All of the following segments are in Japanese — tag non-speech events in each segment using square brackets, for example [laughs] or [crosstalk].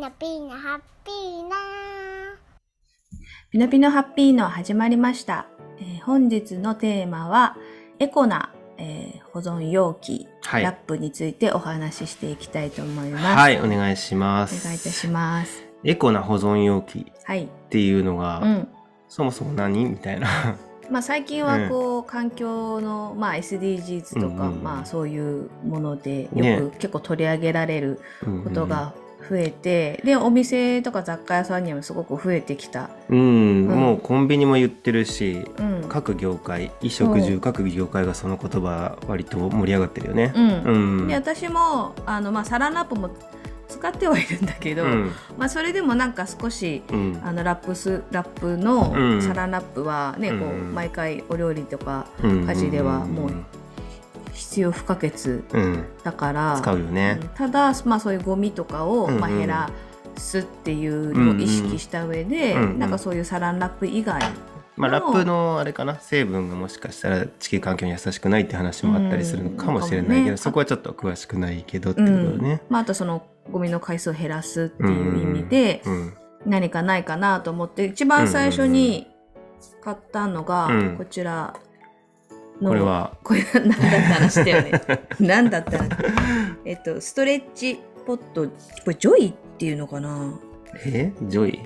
ノピーノハッピーノピノピノハッピーの始まりました。えー本日のテーマは、エコな、えー保存容器、はいラップについてお話ししていきたいと思います。はい、お願いしまおす。願いいたします。エコな保存容器っはい。ていうのが、うん。そもそも何みたいな。[laughs] まあ最近はこう、環境の、まあ、SDGs とか、うんうんまあそういうものでよねく結構取り上げられるうんことが増えて、でお店とか雑貨屋さんにもすごく増えてきた。うん、うんもうコンビニも言ってるし、うん。各業界、衣食住各業界がその言葉割と盛り上がってるよね。うん。うん。で私もあの、まあ、サランラップも使ってはいるんだけど、うん。まあ、それでもなんか少しうん。あのラップスラップのうんサランラップはね、こううん毎回お料理とかうん家事ではもう必要不可欠うん。だから、使うよね。うん。ただ、まあ、そういうゴミとかを、うんうん。まあ、減らすっていうのを意識した上で、うんうん。なんかそういうサランラップ以外まあ、ラップのあれかな。成分がもしかしたら地球環境に優しくないって話もあったりするのかもしれないけど、うんねそこはちょっと詳しくないけどってことだね。まあ、あとそのゴミの回数を減らすっていう意味で、うん。何かないかなと思って一番最初に買ったのが、うん。こちら。のこれは、これ何だったら知ってよね。[laughs] 何だった？らえっとストレッチポットこれジョイっていうのかな？え？ジョイ？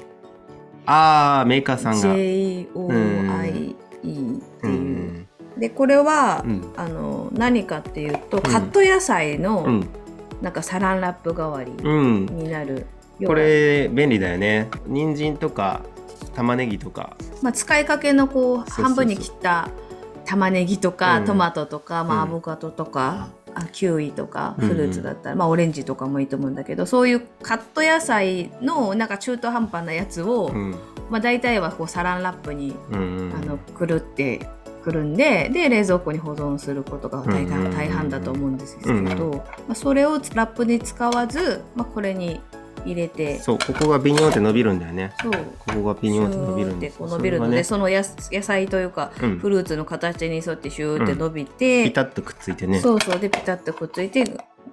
ああメーカーさんが。JOIE っていう、うん。でこれは、うん。あの何かっていうとカット野菜の、うん。なんかサランラップ代わりうん、になる、要こはれ便利だよね。人参とか玉ねぎとか。まあ、使いかけのこう。半分に切った玉ねぎとか、うん。トマトとか、まあ、アうん。ボカドとか、あキウイとかうんフルーツだったら、まあ、オレンジとかもいいと思うんだけどそういうカット野菜のなんか中途半端なやつを、うん。まあ、大体はこうサランラップに、うんあのくるってくるんでで冷蔵庫に保存することが大半,、うん大半だと思うんですけど、うん。まあ、それをラップに使わず、まあ、これに入れて。そうここがビニョンって伸びるんだよね。そう。ここがビニョンって伸びるんでこう伸びるので、そのや野菜というか、うん。フルーツの形に沿ってシューって伸びて、ピタッとくっついてね。そうそう。でピタッとくっついて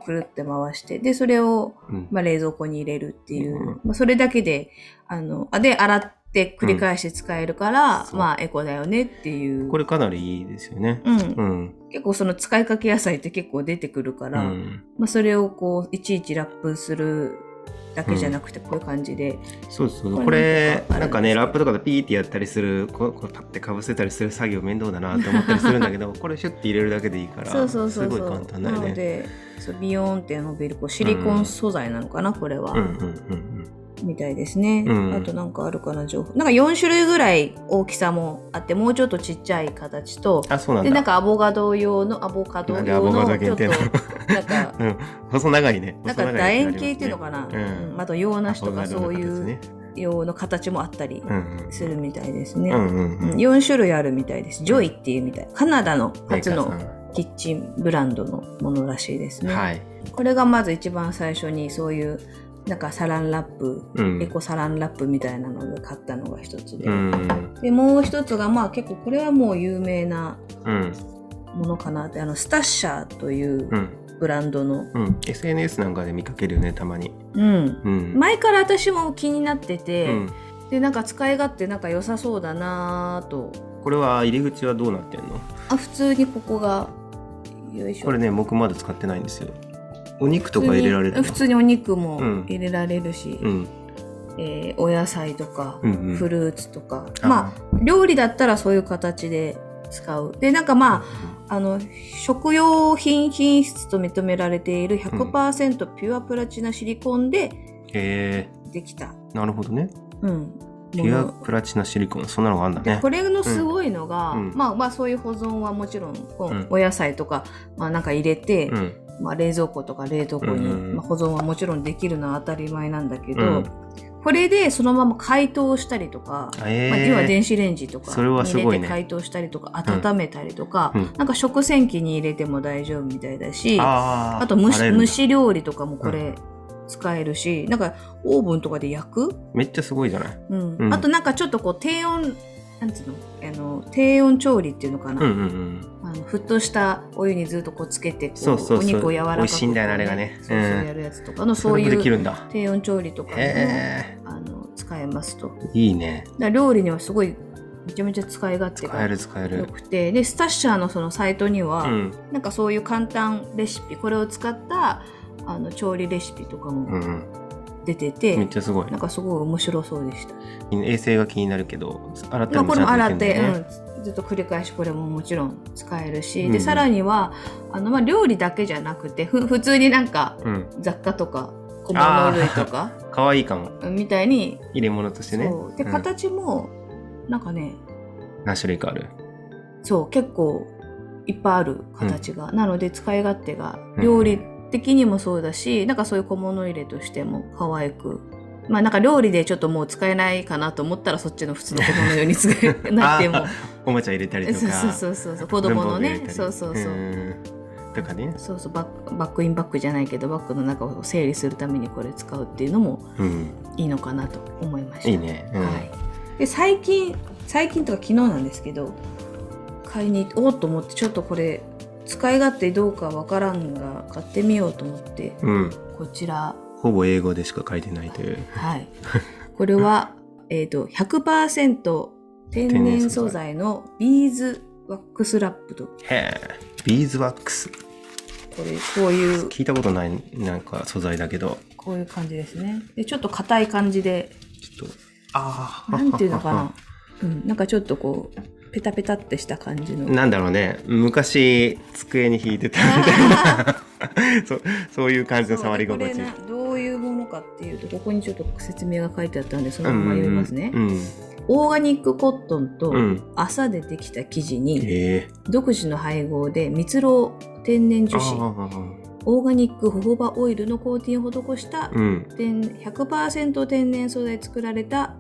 くるって回して。でそれを、うん。まあ、冷蔵庫に入れるっていう、うん。まあ、それだけであのあで洗って繰り返して使えるから、そうまあエコだよねっていう。これかなりいいですよね。うん。うん。結構その使いかけ野菜って結構出てくるから、うん。まあ、それをこういちいちラップするだけじゃなくてこういう感じで、そうそうここれれなんかねラップとかでピーってやったりするこうこうパッてかぶせたりする作業面倒だなと思ったりするんだけど [laughs] これシュッて入れるだけでいいからそうそうそうすごい簡単だよね。なのでそうビヨーンって伸びるこうシリコン素材なのかな、これは、うんうんうんみたいですね、うん。あとなんかあるかな情報。なんか4種類ぐらい大きさもあってもうちょっとちっちゃい形とあそうなんだ。でなんかアボカド用のアボカド用のちょっとななんか [laughs] うん。細長いね。なんか楕円形っていうのかな、うん。うん。あと洋梨とかそういう用の形もあったりするみたいですね、うんうんうん。うん。4種類あるみたいです。ジョイっていうみたい。カナダの初のキッチンブランドのものらしいですね。はい。これがまず一番最初にそういうなんかサランラップ、うんエコサランラップみたいなので買ったのが一つで。うんで、もう一つがまあ結構これはもう有名なうんものかなって、あのスタッシャーといううんブランドの。うん SNS なんかで見かけるよねたまにうん。うん前から私も気になってて、うんで、なんか使い勝手なんか良さそうだなぁと。これは入り口はどうなってんの？あ、普通にここが、よいしょ。これね僕まだ使ってないんですよお肉とか入れられるの？普通にお肉もうん。入れられるし、うん。えーお野菜とか、うんうん。フルーツとか、あまあ料理だったらそういう形で使う。でなんかまああの食用品品質と認められている100%ピュアプラチナシリコンでへできた、えなるほどね。うん、ピュアプラチナシリコン。そんなのがあるんだね。でこれのすごいのが、うん。まあまあそういう保存はもちろんこううん。お野菜とか、まあ、なんか入れて、うんまあ、冷蔵庫とか冷凍庫に、うんまあ、保存はもちろんできるのは当たり前なんだけど、うん。これでそのまま解凍したりとか、え。まあ、要はー電子レンジとかに入れて解凍したりとか、温めたりとか、うん。なんか食洗機に入れても大丈夫みたいだしああーと蒸し料理とかもこれ使えるし、なんかオーブンとかで焼く、めっちゃすごいじゃない？うん。うん。あとなんかちょっとこう低温なんつうの？あの低温調理っていうのかな、うんうんうん。あの沸騰したお湯にずっとこうつけてこうそうそうそう。お肉を柔らかく美味しいんだよねあれがね。そうそううん。やるやつとかのそういう低温調理とかあの使えますと。いいね。ら料理にはすごいめちゃめちゃ使い勝手使えがる使える。良くて。でスタッシャーのそのサイトには、うん。なんかそういう簡単レシピこれを使ったあの調理レシピとかうもん出てて、めっちゃすごい。なんかすごい面白そうでした。衛生が気になるけど洗ったまあ、りもちゃんとこれも洗って、ねうん、ずっと繰り返しこれももちろん使えるし、うんでさらにはあの、まあ、料理だけじゃなくてふ普通になんかうん。雑貨とか小物類とか [laughs] 可愛いかも。みたいに、入れ物としてね。でうん。形もなんかね何種類かある。そう結構いっぱいある形が、なので使い勝手がうん。料理的にもそうだし、なんかそういう小物入れとしても可愛くまあなんか料理でちょっともう使えないかなと思ったらそっちの普通の小物用に使えなくても。[laughs] あおもちゃ入れたりとか。そうそうそうそう子供のねそうそうそう、ん。とかね。そうそうバックバックインバックじゃないけどバッグの中を整理するためにこれ使うっていうのもうん。いいのかなと思いました。いいね。うん。はい、で最近最近とか昨日なんですけど買いにおっと思ってちょっとこれ使い勝手どうかわからんが買ってみようと思ってうん。こちら。ほぼ英語でしか書いてないという。はい。これは [laughs] えっと100%天然素材のビーズワックスラップと。こへえ。ビーズワックス。れこういう聞いたことないなんか素材だけど。こういう感じですね。でちょっと硬い感じで。ちょっと。ああなんていうのかな、うん、なんかちょっとこうペタペタってした感じの。なんだろうね。昔机に引いてたみたいな。[laughs] そうそういう感じの触り心地。そうでこれなどういうものかっていうとここにちょっと説明が書いてあったんでそのまま読みますね、うん。オーガニックコットンとうん。麻でできた生地にええ。独自の配合で蜜ろう天然樹脂。あオーガニックホホバオイルのコーティングを施したーうん。天100%天然素材で作られた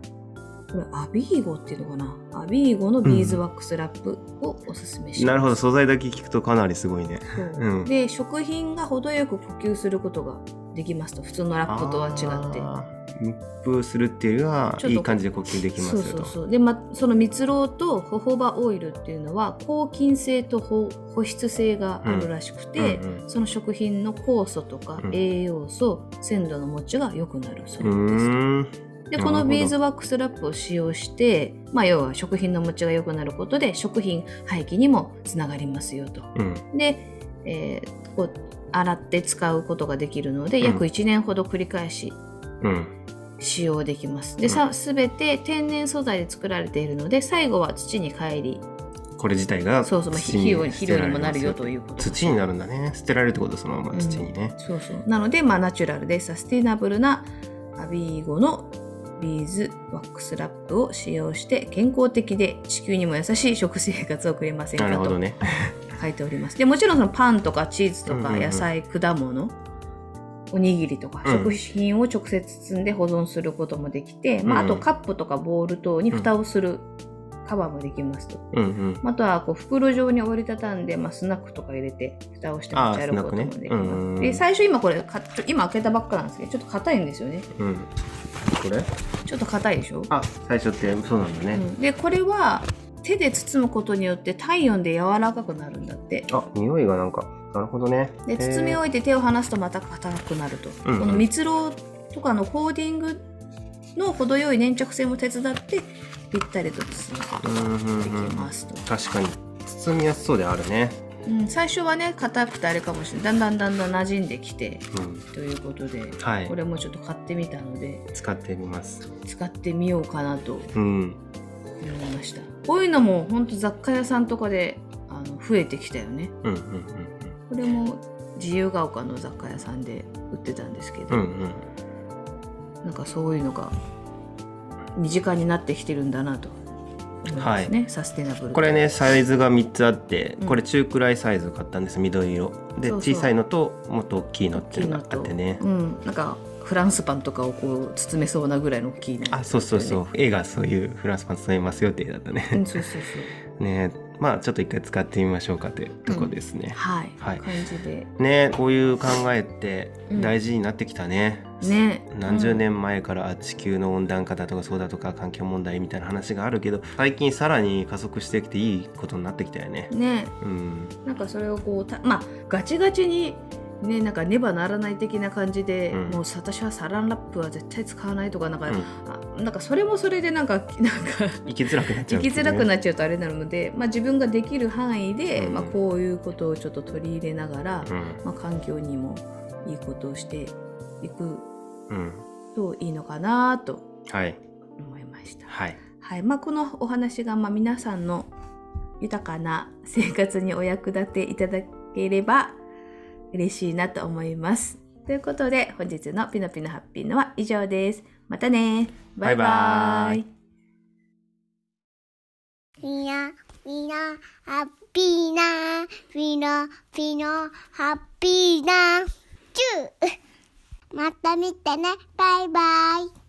これ Abeego っていうのかな？ Abeego のビーズワックスラップをおすすめします、なるほど素材だけ聞くとかなりすごいね。そう。うん。で食品が程よく呼吸することができますと普通のラップとは違って。密封するっていうよりはいい感じで呼吸できますそうそうそう。で、ま、その蜜ろうとホホバオイルっていうのは抗菌性と保保湿性があるらしくて、うんうん。その食品の酵素とかうん。栄養素、鮮度の持ちが良くなるそううですでこのビーズワックスラップを使用して、まあ、要は食品の持ちが良くなることで食品廃棄にもつながりますよと。うん。で、えーこう洗って使うことができるので、うん。約1年ほど繰り返しうん。使用できます。で、うん。さ全て天然素材で作られているので最後は土に帰り。これ自体がそうそう、ま肥料肥料にもなるよということ土になるんだね。捨てられるってことそのまま土にね、そうそう。なので、まあ、ナチュラルでサスティナブルな Abeego のビーズワックスラップを使用して健康的で地球にも優しい食生活を送れませんかとなるほどね。書いております。でもちろんそのパンとかチーズとうんうんうん。か野菜、果物おにぎりとかうん。食品を直接包んで保存することもできて、まあ、あとうん。カップとかボウル等に蓋をするカバーもできます。と。うんうん。あとはこう袋状に折りたたんで、まあ、スナックとか入れて蓋をして持ち歩くこともできあースナックね。うんうん。で最初今これか今開けたばっかなんですけどちょっと硬いんですよね。うん。これ？ちょっと硬いでしょ、あ最初ってそうなんだね、うん。でこれは手で包むことによって体温で柔らかくなるんだって。あ匂いがなんかなるほどね。で包みを置いて手を離すとまた硬くなると、うんうん。この蜜ろうとかのコーディングの程よい粘着性も手伝ってぴったりと包むことができますと。確かに。包みやすそうであるね。うん、最初はね硬くてあれかもしれない。だんだんだんだん馴染んできてうん。ということで、はい。これもちょっと買ってみたので使ってみます。使ってみようかなとうん。思いました。こういうのも本当雑貨屋さんとかであの増えてきたよね。うんうんこれも自由が丘の雑貨屋さんで売ってたんですけど、うんうんうん。なんかそういうのが身近になってきてるんだなと。思いますね、サステナブルこれねサイズが3つあってうん。これ中くらいサイズ買ったんです緑色。で小さいのともっと大きいのっていうのがあってね。うん、なんかフランスパンとかをこう包めそうなぐらいの大きいのあそうそうそう。絵がそういうフランスパン包めますよって絵だったうんねそうそうそう。[laughs] ね。まあちょっと一回使ってみましょうかというとこですね、はい、はい。感じで。ねこういう考えってうん。大事になってきたね、ね。何十年前から地球の温暖化だとかそうだとか環境問題みたいな話があるけど最近さらに加速してきていいことになってきたよね。ね。うん、なんかそれをこうたまあガチガチにねなんかねばならない的な感じで、うん。もう私はサランラップは絶対使わないとかなんか、うん。あなんかそれもそれでなんか [laughs] なんか生きづらくなっちゃ生う、きづらくなっっちゃうとあれなので、まあ、自分ができる範囲で、うん。まあ、こういうことをちょっと取り入れながら、うん。まあ、環境にもいいことをしていくうん、といいのかなとはい。思いました。はい。はい。まあ、このお話がまあ皆さんの豊かな生活にお役立ていただければ嬉しいなと思います。ということで本日のピノピノハッピーのは以上です。またね。バイババイバイ。みんな、みんな、ハッピーな、ピノ、ピノ、ハッピーな、チューまた見てね、バイバイ。